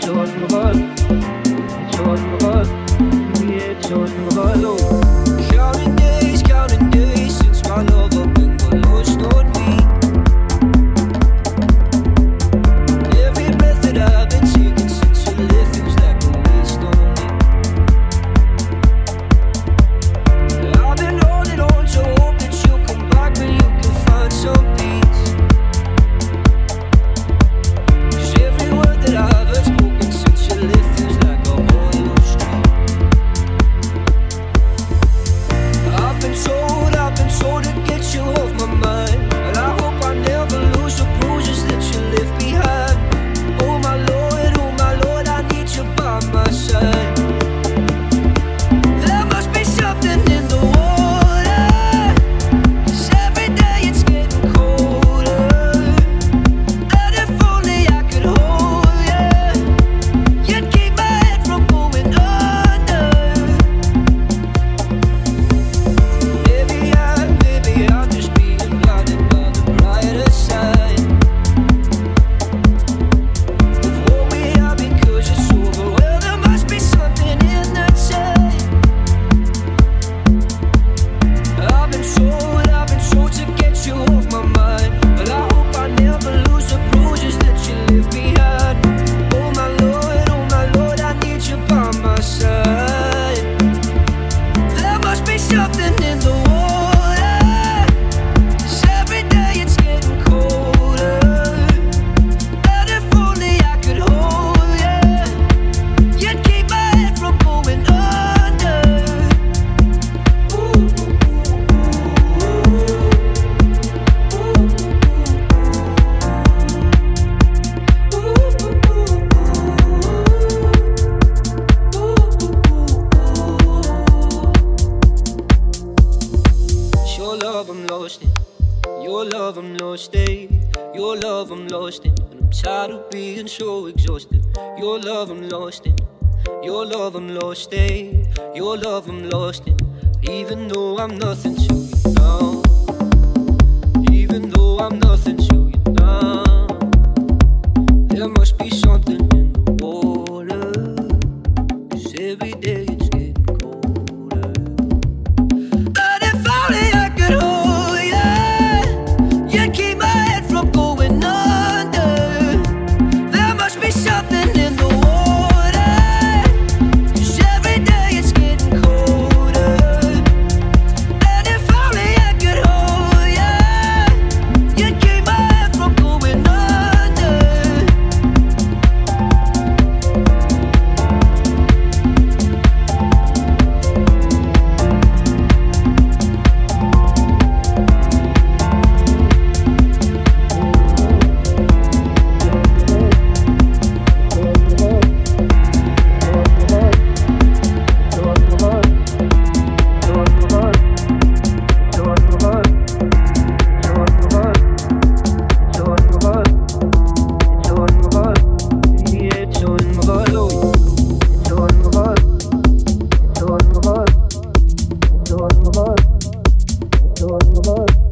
Çocuk ol, çocuk ol, çocuk ol. lost in. Your love, I'm lost in. Your love, I'm lost in. And I'm tired of being so exhausted. Your love, I'm lost in. Your love, I'm lost in. Your love, I'm lost in. Even though I'm nothing to you now. Even though I'm nothing to you now. There must be your love.